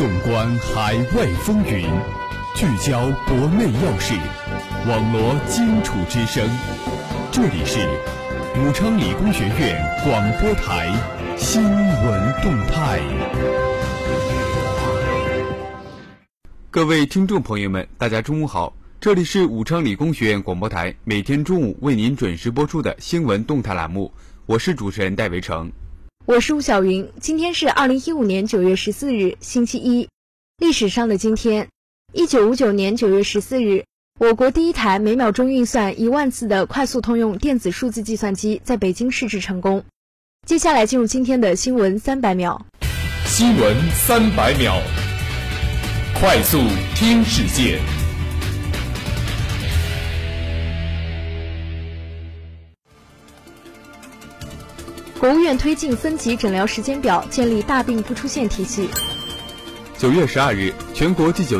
纵观海外风云，聚焦国内要事，网罗荆楚之声。这里是武昌理工学院广播台新闻动态。各位听众朋友们，大家中午好，这里是武昌理工学院广播台每天中午为您准时播出的新闻动态栏目，我是主持人戴维成。我是吴晓云，今天是二零一五年九月十四日，星期一。历史上的今天，一九五九年九月十四日，我国第一台每秒钟运算一万次的快速通用电子数字计算机在北京试制成功。接下来进入今天的新闻三百秒。新闻三百秒，快速听世界。国务院推进分级诊疗时间表，建立大病不出现体系。九月十二日，全国第九